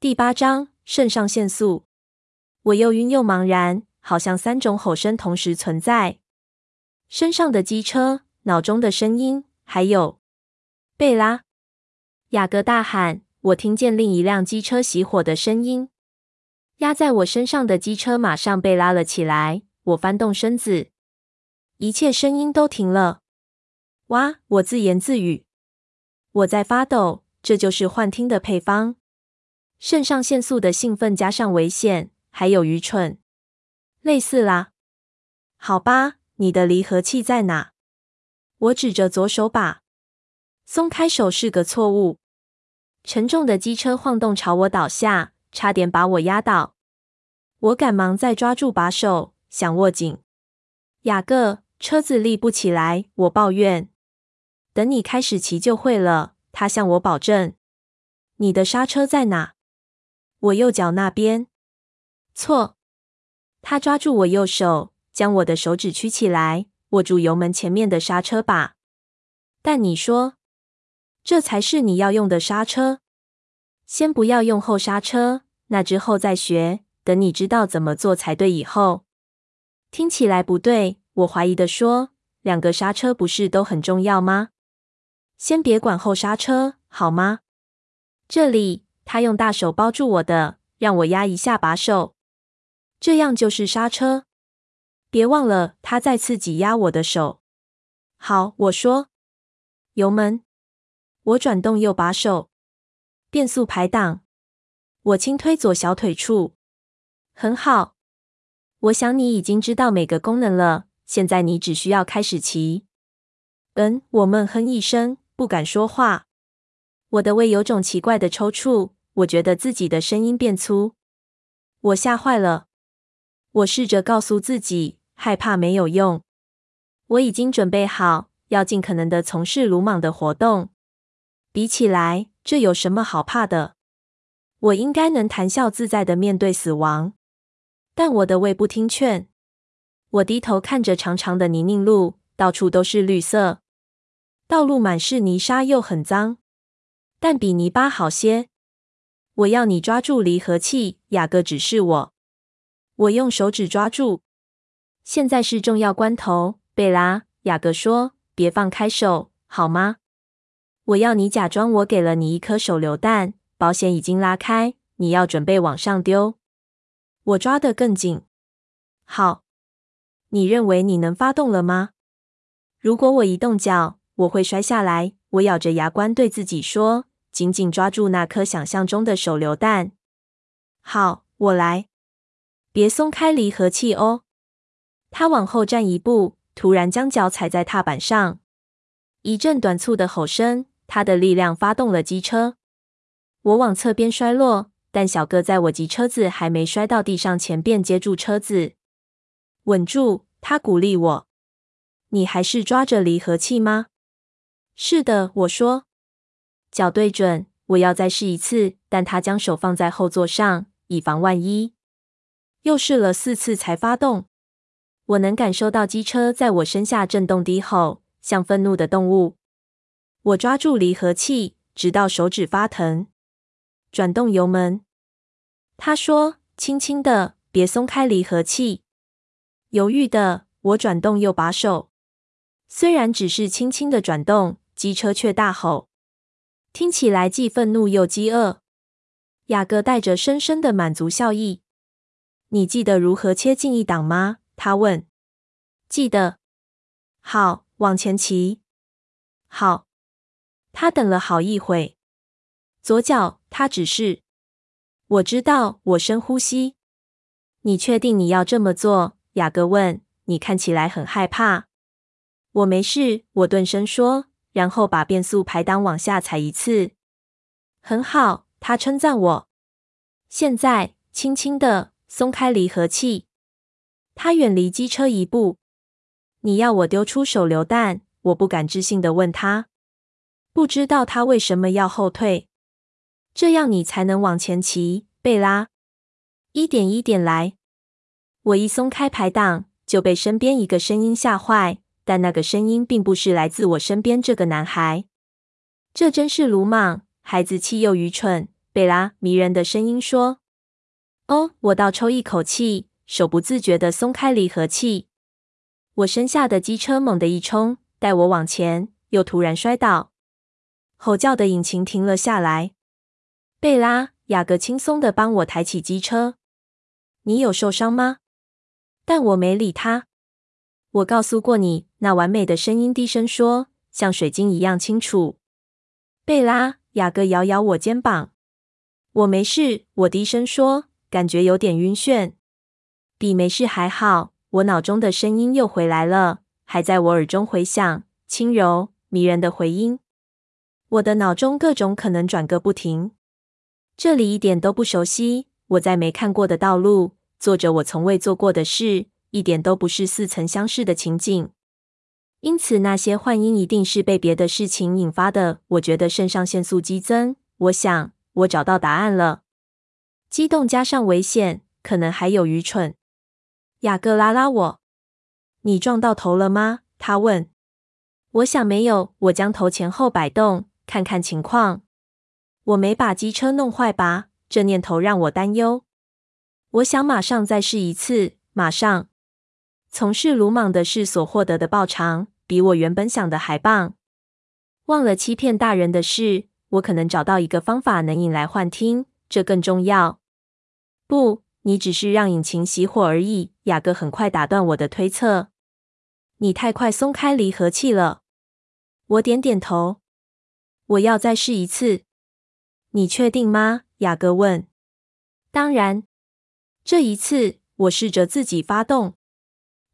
第八章，肾上腺素。我又晕又茫然，好像三种吼声同时存在：身上的机车、脑中的声音，还有贝拉。雅各大喊，我听见另一辆机车熄火的声音。压在我身上的机车马上被拉了起来。我翻动身子，一切声音都停了。哇！我自言自语，我在发抖。这就是幻听的配方。肾上腺素的兴奋加上危险，还有愚蠢，类似啦。好吧，你的离合器在哪？我指着左手把，松开手是个错误。沉重的机车晃动朝我倒下，差点把我压倒。我赶忙再抓住把手，想握紧。雅各，车子立不起来，我抱怨。等你开始骑就会了，他向我保证。你的刹车在哪？我右脚那边，错。他抓住我右手，将我的手指曲起来，握住油门前面的刹车把。但你说，这才是你要用的刹车。先不要用后刹车，那之后再学。等你知道怎么做才对以后，听起来不对。我怀疑的说，两个刹车不是都很重要吗？先别管后刹车，好吗？这里。他用大手包住我的，让我压一下把手，这样就是刹车。别忘了，他再次挤压我的手。好，我说，油门。我转动右把手，变速排档。我轻推左小腿处。很好。我想你已经知道每个功能了，现在你只需要开始骑。嗯，我闷哼一声，不敢说话。我的胃有种奇怪的抽搐。我觉得自己的声音变粗，我吓坏了。我试着告诉自己，害怕没有用。我已经准备好，要尽可能的从事鲁莽的活动。比起来，这有什么好怕的？我应该能谈笑自在的面对死亡。但我的胃不听劝。我低头看着长长的泥泞路，到处都是绿色，道路满是泥沙，又很脏，但比泥巴好些。我要你抓住离合器，雅各指示我。我用手指抓住。现在是重要关头，贝拉。雅各说：“别放开手，好吗？我要你假装我给了你一颗手榴弹，保险已经拉开，你要准备往上丢。”我抓得更紧。好，你认为你能发动了吗？如果我一动脚，我会摔下来。我咬着牙关对自己说。紧紧抓住那颗想象中的手榴弹。好，我来。别松开离合器哦。他往后站一步，突然将脚踩在踏板上。一阵短促的吼声，他的力量发动了机车。我往侧边摔落，但小哥在我及车子还没摔到地上前便接住车子。稳住，他鼓励我。你还是抓着离合器吗？是的，我说。脚对准，我要再试一次，但他将手放在后座上，以防万一。又试了四次才发动。我能感受到机车在我身下震动低吼，像愤怒的动物。我抓住离合器，直到手指发疼。转动油门。他说：“轻轻的，别松开离合器。”犹豫的，我转动右把手。虽然只是轻轻的转动，机车却大吼。听起来既愤怒又饥饿。雅各带着深深的满足笑意。你记得如何切进一档吗？他问。记得。好，往前骑。好。他等了好一会。左脚，他指示。我知道。我深呼吸。你确定你要这么做？雅各问。你看起来很害怕。我没事。我顿声说。然后把变速排档往下踩一次，很好，他称赞我。现在，轻轻的松开离合器。他远离机车一步。你要我丢出手榴弹？我不敢置信的问他。不知道他为什么要后退。这样你才能往前骑，贝拉。一点一点来。我一松开排档，就被身边一个声音吓坏。但那个声音并不是来自我身边这个男孩。这真是鲁莽、孩子气又愚蠢。贝拉，迷人的声音说。哦，我倒抽一口气，手不自觉地松开离合器。我身下的机车猛地一冲，带我往前，又突然摔倒。吼叫的引擎停了下来。贝拉，雅各轻松地帮我抬起机车。你有受伤吗？但我没理他。我告诉过你，那完美的声音低声说，像水晶一样清楚。贝拉，雅各摇摇我肩膀。我没事，我低声说，感觉有点晕眩，比没事还好。我脑中的声音又回来了，还在我耳中回响，轻柔迷人的回音。我的脑中各种可能转个不停。这里一点都不熟悉，我在没看过的道路，做着我从未做过的事，一点都不是似曾相识的情景。因此，那些幻音一定是被别的事情引发的。我觉得肾上腺素激增。我想，我找到答案了。激动加上危险，可能还有愚蠢。雅各拉拉我：“你撞到头了吗？”他问。我想没有。我将头前后摆动，看看情况。我没把机车弄坏吧？这念头让我担忧。我想马上再试一次。马上。从事鲁莽的事所获得的报偿，比我原本想的还棒。忘了欺骗大人的事，我可能找到一个方法能引来幻听，这更重要。不，你只是让引擎熄火而已。雅各很快打断我的推测。你太快松开离合器了。我点点头。我要再试一次。你确定吗？雅各问。当然。这一次，我试着自己发动。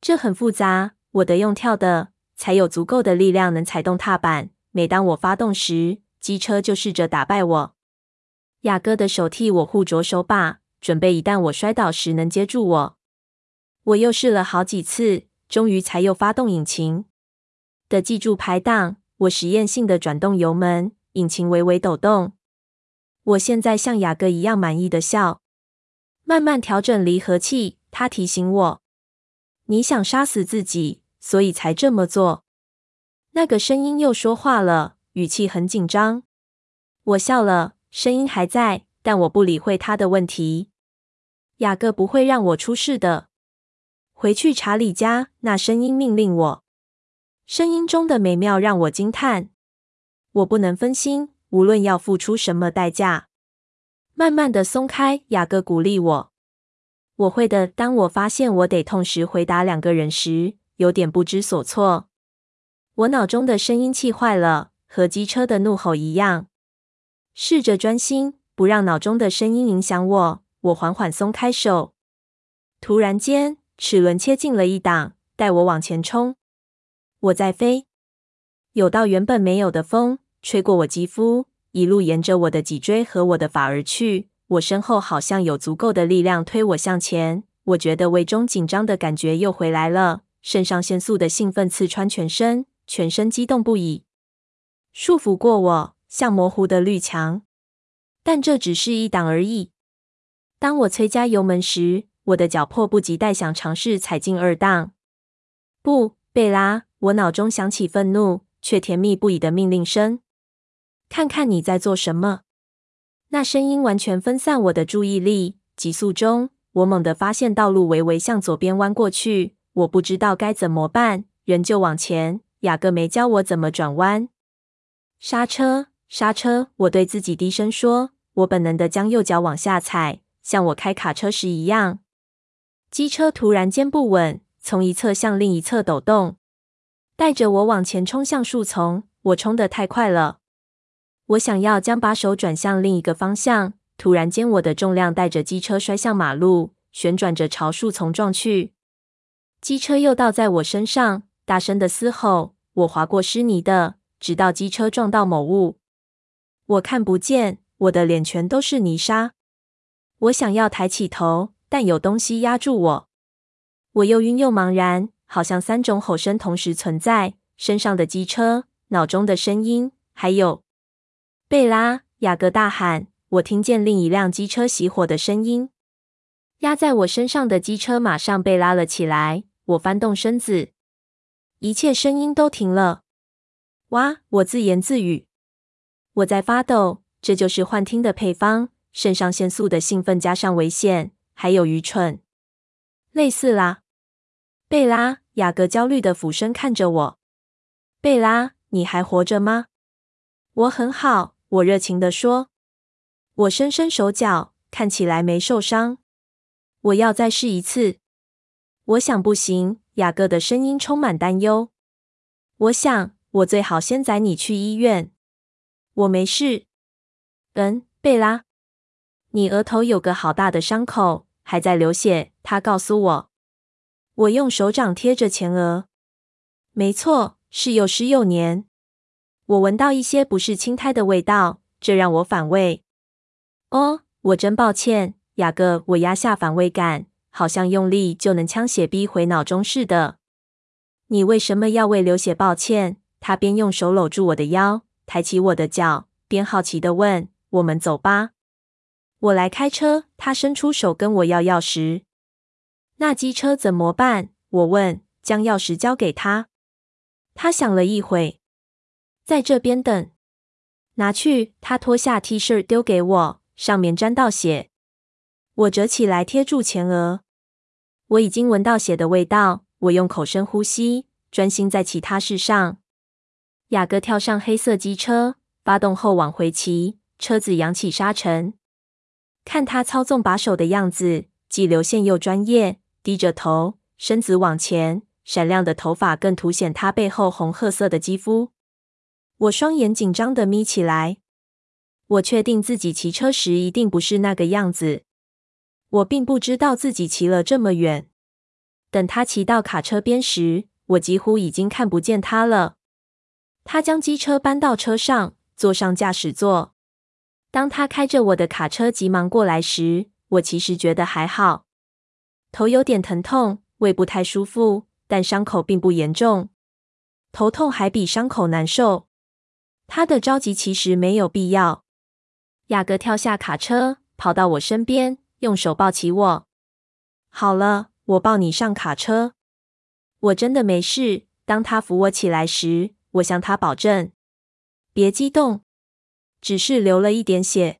这很复杂，我得用跳的，才有足够的力量能踩动踏板。每当我发动时，机车就试着打败我。雅哥的手替我护着手把，准备一旦我摔倒时能接住我。我又试了好几次，终于才又发动引擎。得记住排档，我实验性的转动油门，引擎微微抖动。我现在像雅各一样满意的笑。慢慢调整离合器，他提醒我。你想杀死自己，所以才这么做。那个声音又说话了，语气很紧张。我笑了，声音还在，但我不理会他的问题。雅各不会让我出事的。回去查理家，那声音命令我。声音中的美妙让我惊叹。我不能分心，无论要付出什么代价。慢慢的松开，雅各鼓励我。我会的。当我发现我得同时回答两个人时，有点不知所措。我脑中的声音气坏了，和机车的怒吼一样。试着专心，不让脑中的声音影响我。我缓缓松开手。突然间，齿轮切进了一档，带我往前冲。我在飞，有道原本没有的风吹过我肌肤，一路沿着我的脊椎和我的发而去。我身后好像有足够的力量推我向前，我觉得胃中紧张的感觉又回来了，肾上腺素的兴奋刺穿全身，全身激动不已，束缚过我，像模糊的绿墙。但这只是一档而已。当我催加油门时，我的脚迫不及待想尝试踩进二档。不，贝拉！我脑中响起愤怒却甜蜜不已的命令声：“看看你在做什么。”那声音完全分散我的注意力。急速中，我猛地发现道路微微向左边弯过去。我不知道该怎么办，仍旧往前。雅各没教我怎么转弯。刹车，刹车！我对自己低声说。我本能的将右脚往下踩，像我开卡车时一样。机车突然间不稳，从一侧向另一侧抖动，带着我往前冲向树丛。我冲得太快了。我想要将把手转向另一个方向，突然间，我的重量带着机车摔向马路，旋转着朝树丛撞去。机车又倒在我身上，大声的嘶吼。我滑过湿泥的，直到机车撞到某物。我看不见，我的脸全都是泥沙。我想要抬起头，但有东西压住我。我又晕又茫然，好像三种吼声同时存在：身上的机车、脑中的声音，还有。贝拉，雅各大喊。我听见另一辆机车熄火的声音。压在我身上的机车马上被拉了起来。我翻动身子，一切声音都停了。哇！我自言自语。我在发抖，这就是幻听的配方。肾上腺素的兴奋加上危险，还有愚蠢，类似啦。贝拉，雅各焦虑的俯身看着我。贝拉，你还活着吗？我很好，我热情地说。我伸伸手脚，看起来没受伤。我要再试一次。我想不行。雅各的声音充满担忧。我想，我最好先载你去医院。我没事。嗯，贝拉，你额头有个好大的伤口，还在流血。他告诉我。我用手掌贴着前额。没错，是又湿又黏。我闻到一些不是青苔的味道，这让我反胃。哦，我真抱歉，雅各。我压下反胃感，好像用力就能将血逼回脑中似的。你为什么要为流血抱歉？他边用手搂住我的腰，抬起我的脚，边好奇地问：“我们走吧，我来开车。”他伸出手跟我要钥匙。那机车怎么办？我问，将钥匙交给他。他想了一会，在这边等。拿去。他脱下 T 恤丢给我，上面沾到血。我折起来贴住前额。我已经闻到血的味道。我用口深呼吸，专心在其他事上。雅各跳上黑色机车，发动后往回骑，车子扬起沙尘。看他操纵把手的样子，既流线又专业。低着头，身子往前，闪亮的头发更凸显他背后红褐色的肌肤。我双眼紧张地眯起来。我确定自己骑车时一定不是那个样子。我并不知道自己骑了这么远。等他骑到卡车边时，我几乎已经看不见他了。他将机车搬到车上，坐上驾驶座。当他开着我的卡车急忙过来时，我其实觉得还好。头有点疼痛，胃不太舒服，但伤口并不严重。头痛还比伤口难受。他的着急其实没有必要。雅各跳下卡车，跑到我身边，用手抱起我。好了，我抱你上卡车。我真的没事。当他扶我起来时，我向他保证：“别激动，只是流了一点血，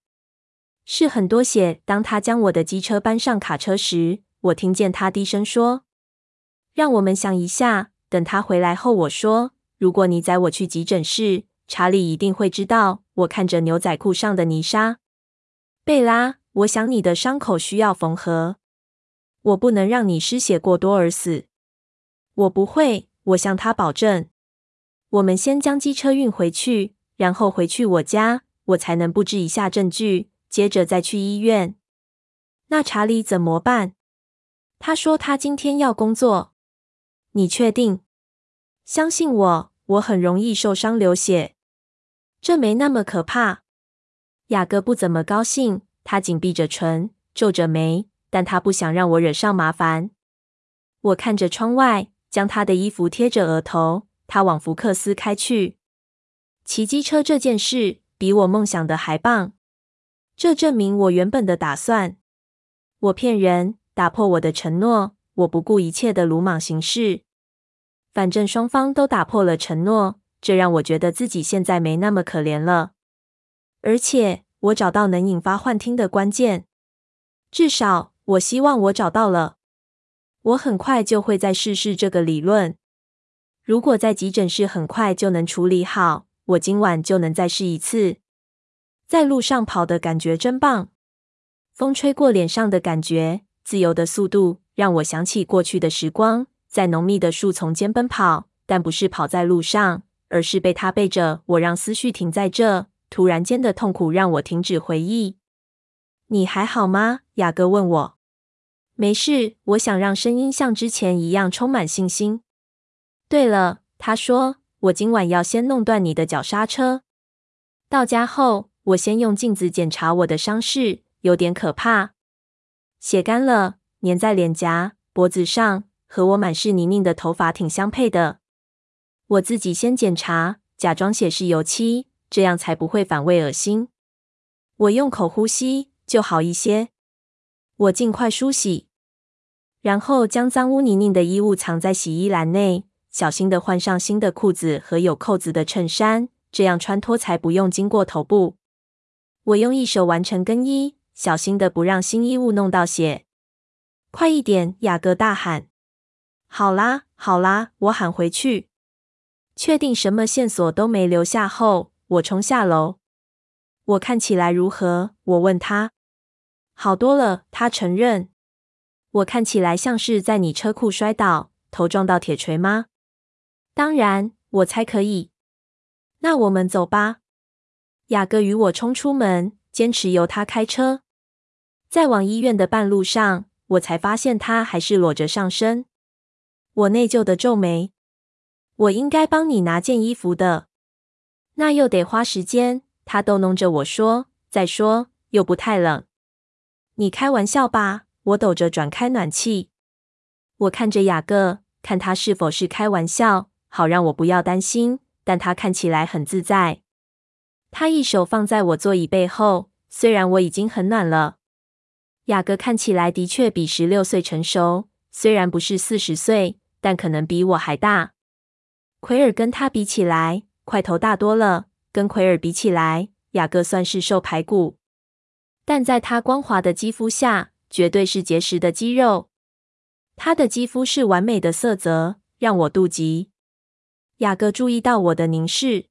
是很多血。”当他将我的机车搬上卡车时，我听见他低声说：“让我们想一下。”等他回来后，我说：“如果你载我去急诊室，查理一定会知道。”我看着牛仔裤上的泥沙，贝拉，我想你的伤口需要缝合。我不能让你失血过多而死。我不会，我向他保证。我们先将机车运回去，然后回去我家，我才能布置一下证据，接着再去医院。那查理怎么办？他说他今天要工作。你确定？相信我，我很容易受伤流血。这没那么可怕。雅各不怎么高兴，他紧闭着唇，皱着眉，但他不想让我惹上麻烦。我看着窗外，将他的衣服贴着额头。他往福克斯开去。骑机车这件事比我梦想的还棒。这证明我原本的打算。我骗人。打破我的承诺，我不顾一切的鲁莽行事。反正双方都打破了承诺，这让我觉得自己现在没那么可怜了。而且，我找到能引发幻听的关键，至少我希望我找到了。我很快就会再试试这个理论。如果在急诊室很快就能处理好，我今晚就能再试一次。在路上跑的感觉真棒，风吹过脸上的感觉。自由的速度让我想起过去的时光，在浓密的树丛间奔跑，但不是跑在路上，而是被他背着我，让思绪停在这。突然间的痛苦让我停止回忆。你还好吗？雅各问我。没事，我想让声音像之前一样充满信心。对了，他说，我今晚要先弄断你的脚刹车。到家后，我先用镜子检查我的伤势，有点可怕。血干了，粘在脸颊、脖子上，和我满是泥泞的头发挺相配的。我自己先检查，假装血是油漆，这样才不会反胃恶心。我用口呼吸就好一些。我尽快梳洗，然后将脏污泥泞的衣物藏在洗衣篮内，小心地换上新的裤子和有扣子的衬衫，这样穿脱才不用经过头部。我用一手完成更衣。小心的不让新衣物弄到血。快一点！雅各大喊。好啦，好啦，我喊回去。确定什么线索都没留下后，我冲下楼。我看起来如何？我问他。好多了，他承认。我看起来像是在你车库摔倒，头撞到铁锤吗？当然，我猜可以。那我们走吧。雅各与我冲出门，坚持由他开车。在往医院的半路上，我才发现他还是裸着上身。我内疚的皱眉，我应该帮你拿件衣服的，那又得花时间。他逗弄着我说：“再说又不太冷。”你开玩笑吧？我抖着转开暖气。我看着雅各，看他是否是开玩笑，好让我不要担心。但他看起来很自在。他一手放在我座椅背后，虽然我已经很暖了。雅各看起来的确比十六岁成熟，虽然不是四十岁。但可能比我还大。奎尔跟他比起来，块头大多了。跟奎尔比起来，雅各算是瘦排骨，但在他光滑的肌肤下，绝对是结实的肌肉。他的肌肤是完美的色泽，让我妒忌。雅各注意到我的凝视，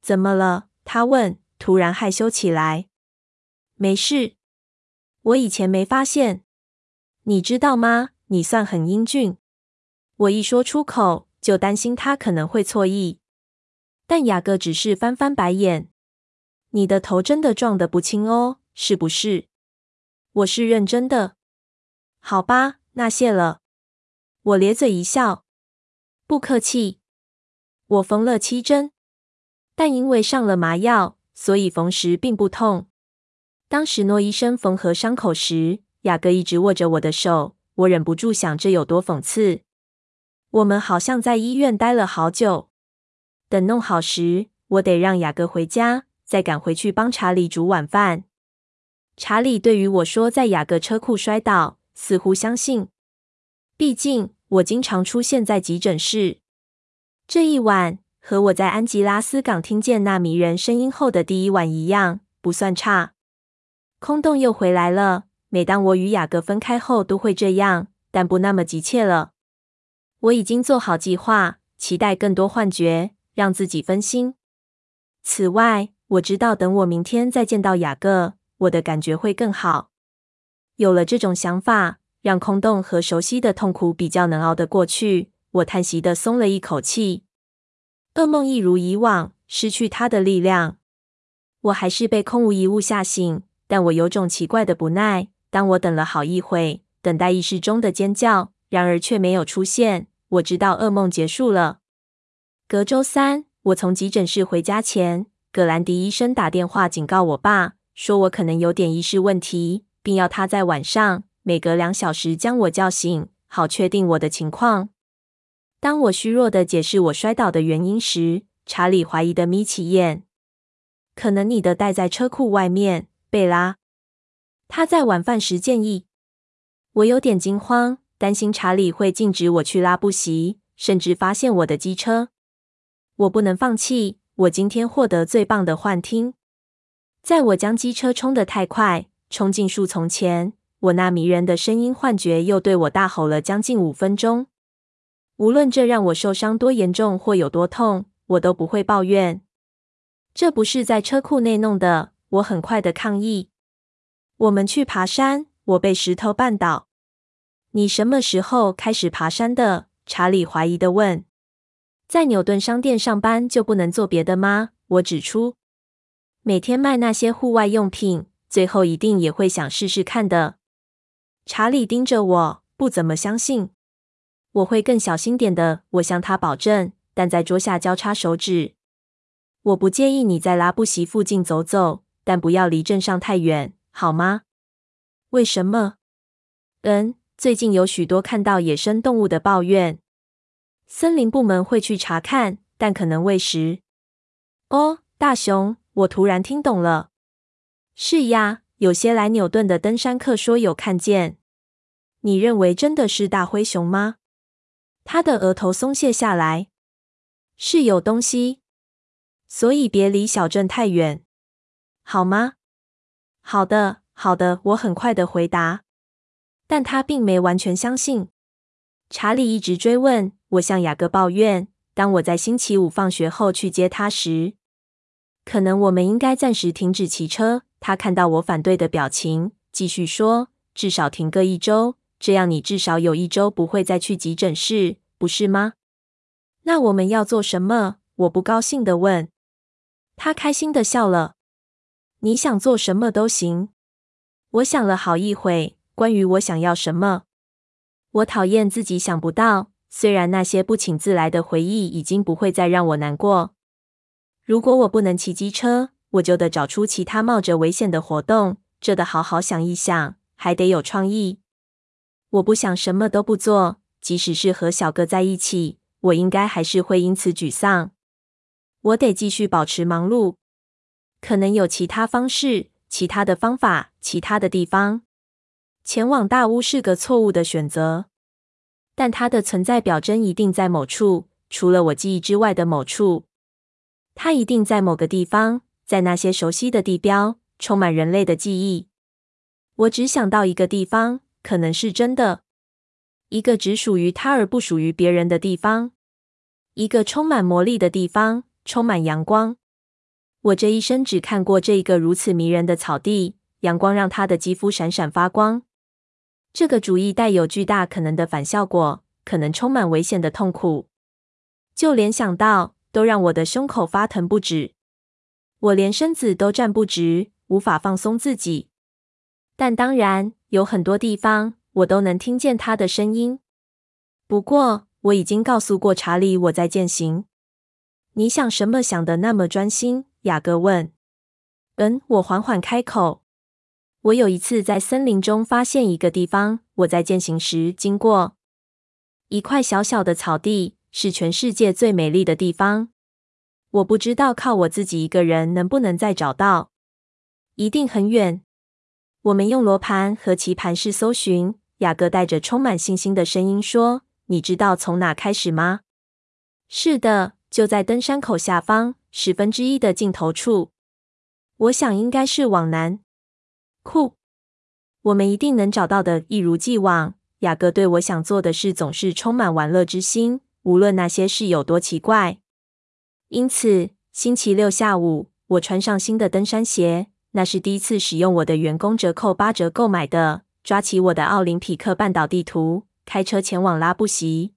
怎么了？他问，突然害羞起来。没事，我以前没发现。你知道吗？你算很英俊。我一说出口，就担心他可能会错意。但雅各只是翻翻白眼。你的头真的撞得不轻哦，是不是？我是认真的。好吧，那谢了。我咧嘴一笑。不客气。我缝了七针，但因为上了麻药，所以缝时并不痛。当史诺医生缝合伤口时，雅各一直握着我的手，我忍不住想这有多讽刺。我们好像在医院待了好久。等弄好时，我得让雅各回家，再赶回去帮查理煮晚饭。查理对于我说在雅各车库摔倒，似乎相信。毕竟我经常出现在急诊室。这一晚和我在安吉拉斯港听见那迷人声音后的第一晚一样，不算差。空洞又回来了。每当我与雅各分开后，都会这样，但不那么急切了。我已经做好计划，期待更多幻觉，让自己分心。此外，我知道等我明天再见到雅各，我的感觉会更好。有了这种想法，让空洞和熟悉的痛苦比较能熬得过去。我叹息的松了一口气。噩梦一如以往，失去它的力量。我还是被空无一物吓醒，但我有种奇怪的不耐。当我等了好一会，等待意识中的尖叫，然而却没有出现。我知道噩梦结束了。隔周三，我从急诊室回家前，葛兰迪医生打电话警告我爸，说我可能有点意识问题，并要他在晚上每隔两小时将我叫醒，好确定我的情况。当我虚弱地解释我摔倒的原因时，查理怀疑的眯起眼。可能你的袋在车库外面，贝拉。他在晚饭时建议。我有点惊慌。担心查理会禁止我去拉布席，甚至发现我的机车。我不能放弃。我今天获得最棒的幻听。在我将机车冲得太快，冲进树丛前，我那迷人的声音幻觉又对我大吼了将近五分钟。无论这让我受伤多严重或有多痛，我都不会抱怨。这不是在车库内弄的。我很快的抗议。我们去爬山。我被石头绊倒。你什么时候开始爬山的？查理怀疑地问。在纽顿商店上班就不能做别的吗？我指出，每天卖那些户外用品，最后一定也会想试试看的。查理盯着我，不怎么相信。我会更小心点的，我向他保证。但在桌下交叉手指。我不介意你在拉布席附近走走，但不要离镇上太远，好吗？为什么？嗯。最近有许多看到野生动物的抱怨，森林部门会去查看，但可能喂食。哦，大熊！我突然听懂了。是呀，有些来纽顿的登山客说有看见。你认为真的是大灰熊吗？他的额头松懈下来。是有东西，所以别离小镇太远，好吗？好的。好的，我很快的回答。但他并没完全相信。查理一直追问，我向雅各抱怨，当我在星期五放学后去接他时，可能我们应该暂时停止骑车。他看到我反对的表情，继续说：“至少停个一周，这样你至少有一周不会再去急诊室，不是吗？”那我们要做什么？我不高兴的问。他开心的笑了。你想做什么都行。我想了好一会，关于我想要什么。我讨厌自己想不到，虽然那些不请自来的回忆已经不会再让我难过。如果我不能骑机车，我就得找出其他冒着危险的活动，这得好好想一想，还得有创意。我不想什么都不做，即使是和小哥在一起，我应该还是会因此沮丧。我得继续保持忙碌，可能有其他方式、其他的方法、其他的地方。前往大屋是个错误的选择，但它的存在表征一定在某处，除了我记忆之外的某处。它一定在某个地方。在那些熟悉的地标，充满人类的记忆。我只想到一个地方，可能是真的，一个只属于他而不属于别人的地方，一个充满魔力的地方，充满阳光。我这一生只看过这一个如此迷人的草地，阳光让他的肌肤闪闪发光。这个主意带有巨大可能的反效果，可能充满危险的痛苦，就连想到都让我的胸口发疼不止。我连身子都站不直，无法放松自己。但当然，有很多地方我都能听见他的声音。不过，我已经告诉过查理我在践行。你想什么想的那么专心？雅各问。嗯，我缓缓开口。我有一次在森林中发现一个地方，我在健行时经过一块小小的草地，是全世界最美丽的地方。我不知道靠我自己一个人能不能再找到，一定很远。我们用罗盘和棋盘式搜寻。雅各带着充满信心的声音说：“你知道从哪开始吗？”“是的，就在登山口下方十分之一的尽头处。”“我想应该是往南。”“酷，我们一定能找到的。”一如既往，雅各对我想做的事总是充满玩乐之心，无论那些事有多奇怪。因此，星期六下午，我穿上新的登山鞋，那是第一次使用我的员工折扣八折购买的。抓起我的奥林匹克半岛地图，开车前往拉布席。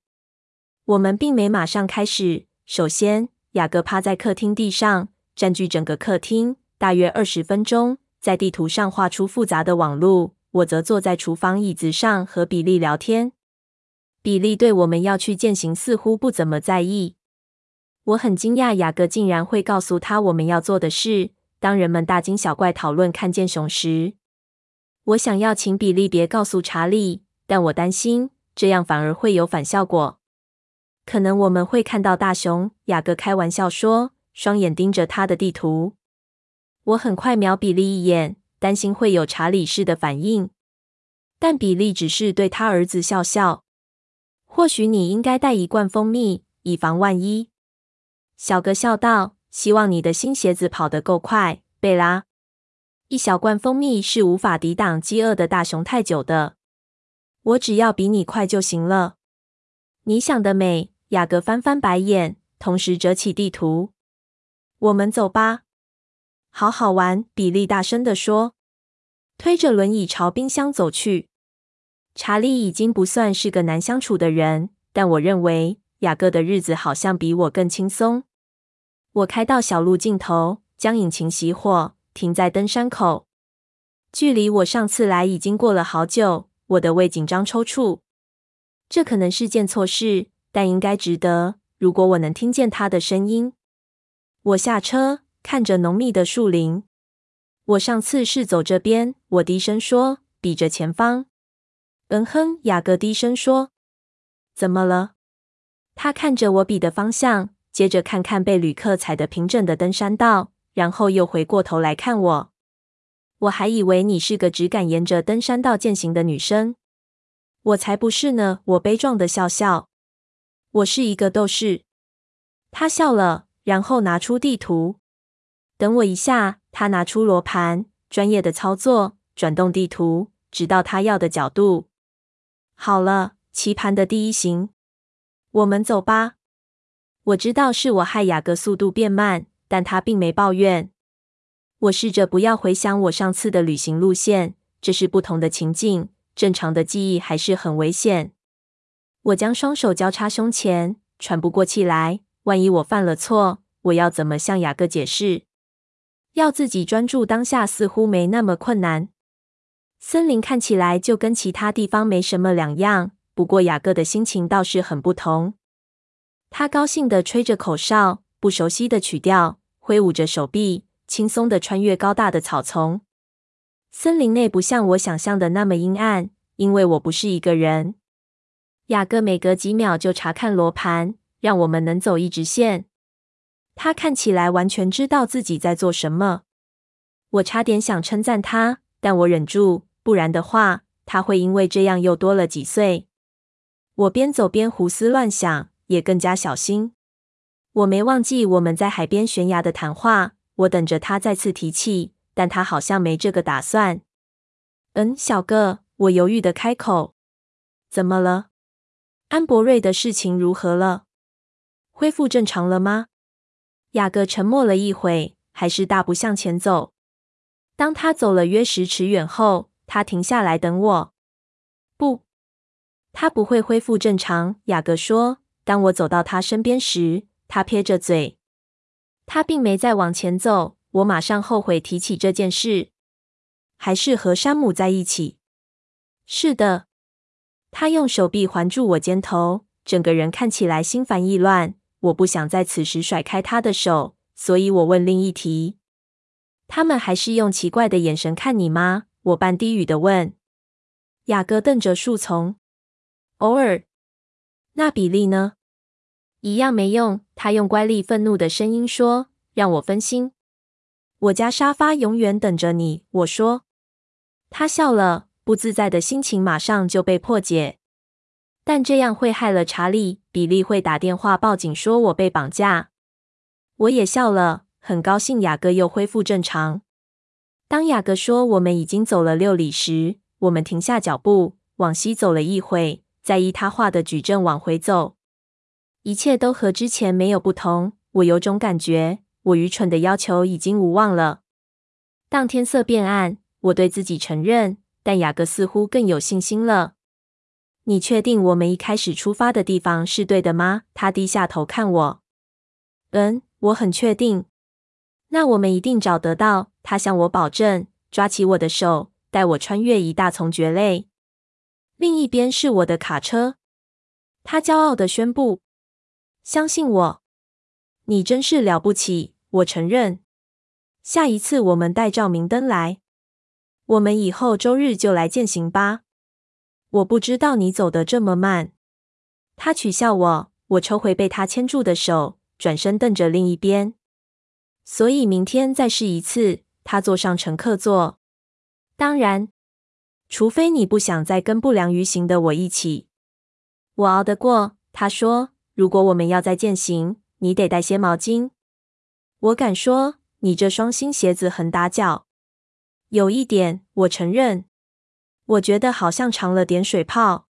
我们并没马上开始。首先，雅各趴在客厅地上，占据整个客厅，大约二十分钟，在地图上画出复杂的网路。我则坐在厨房椅子上和比利聊天。比利对我们要去践行似乎不怎么在意。我很惊讶，雅各竟然会告诉他我们要做的事。当人们大惊小怪讨论看见熊时，我想要请比利别告诉查理，但我担心这样反而会有反效果。可能我们会看到大熊。雅各开玩笑说，双眼盯着他的地图。我很快瞄比利一眼，担心会有查理式的反应，但比利只是对他儿子笑笑。或许你应该带一罐蜂蜜，以防万一。小哥笑道：“希望你的新鞋子跑得够快，贝拉。一小罐蜂蜜是无法抵挡饥饿的大熊太久的。我只要比你快就行了。”你想得美，雅各翻翻白眼，同时折起地图。我们走吧，好好玩。比利大声地说，推着轮椅朝冰箱走去。查理已经不算是个难相处的人，但我认为。雅各的日子好像比我更轻松。我开到小路尽头，将引擎熄火，停在登山口。距离我上次来已经过了好久，我的胃紧张抽搐。这可能是件错事，但应该值得。如果我能听见他的声音。我下车，看着浓密的树林。我上次是走这边，我低声说，比着前方。嗯哼，雅各低声说。怎么了？他看着我比的方向，接着看看被旅客踩得平整的登山道，然后又回过头来看我。我还以为你是个只敢沿着登山道践行的女生。我才不是呢！我悲壮的笑笑。我是一个斗士。他笑了，然后拿出地图。等我一下。他拿出罗盘，专业的操作，转动地图，直到他要的角度。好了，棋盘的第一行，我们走吧。我知道是我害雅各速度变慢，但他并没抱怨。我试着不要回想我上次的旅行路线，这是不同的情境，正常的记忆还是很危险。我将双手交叉胸前，喘不过气来。万一我犯了错，我要怎么向雅各解释？要自己专注当下似乎没那么困难。森林看起来就跟其他地方没什么两样，不过雅各的心情倒是很不同。他高兴地吹着口哨，不熟悉的曲调，挥舞着手臂，轻松地穿越高大的草丛。森林内不像我想象的那么阴暗，因为我不是一个人。雅各每隔几秒就查看罗盘，让我们能走一直线。他看起来完全知道自己在做什么。我差点想称赞他，但我忍住，不然的话，他会因为这样又多了几岁。我边走边胡思乱想，也更加小心。我没忘记我们在海边悬崖的谈话，我等着他再次提起，但他好像没这个打算。嗯，小个，我犹豫的开口：“怎么了？安博瑞的事情如何了？恢复正常了吗？”雅各沉默了一会，还是大步向前走。当他走了约十尺远后，他停下来等我。不，他不会恢复正常。雅各说。当我走到他身边时，他撇着嘴。他并没再往前走。我马上后悔提起这件事。还是和山姆在一起。是的。他用手臂环住我肩头，整个人看起来心烦意乱。我不想在此时甩开他的手，所以我问另一题：“他们还是用奇怪的眼神看你吗？”我半低语的问。雅各瞪着树丛：“偶尔。”那比利呢？一样没用。他用乖戾、愤怒的声音说：“让我分心。”我家沙发永远等着你。我说。他笑了，不自在的心情马上就被破解。但这样会害了查理。比利会打电话报警，说我被绑架。我也笑了，很高兴雅各又恢复正常。当雅各说我们已经走了六里时，我们停下脚步，往西走了一会，再依他话的矩阵往回走。一切都和之前没有不同。我有种感觉，我愚蠢的要求已经无望了。当天色变暗，我对自己承认，但雅各似乎更有信心了。你确定我们一开始出发的地方是对的吗？他低下头看我。嗯，我很确定。那我们一定找得到。他向我保证，抓起我的手，带我穿越一大丛蕨类。另一边是我的卡车。他骄傲的宣布：“相信我，你真是了不起。”我承认。下一次我们带照明灯来。我们以后周日就来践行吧。我不知道你走得这么慢。他取笑我，我抽回被他牵住的手，转身瞪着另一边。所以明天再试一次。他坐上乘客座。当然，除非你不想再跟不良于行的我一起。我熬得过。他说：“如果我们要再践行，你得带些毛巾。”我敢说，你这双新鞋子很打脚。有一点，我承认。我觉得好像长了点水泡。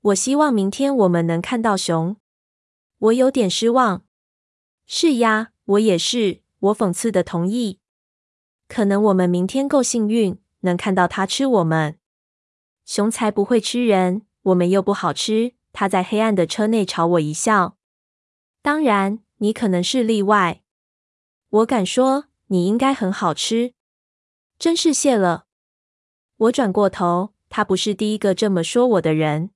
我希望明天我们能看到熊。我有点失望。是呀，我也是。我讽刺的同意。可能我们明天够幸运，能看到它吃我们。熊才不会吃人，我们又不好吃。他在黑暗的车内朝我一笑。当然，你可能是例外。我敢说，你应该很好吃。真是谢了。我转过头，他不是第一个这么说我的人。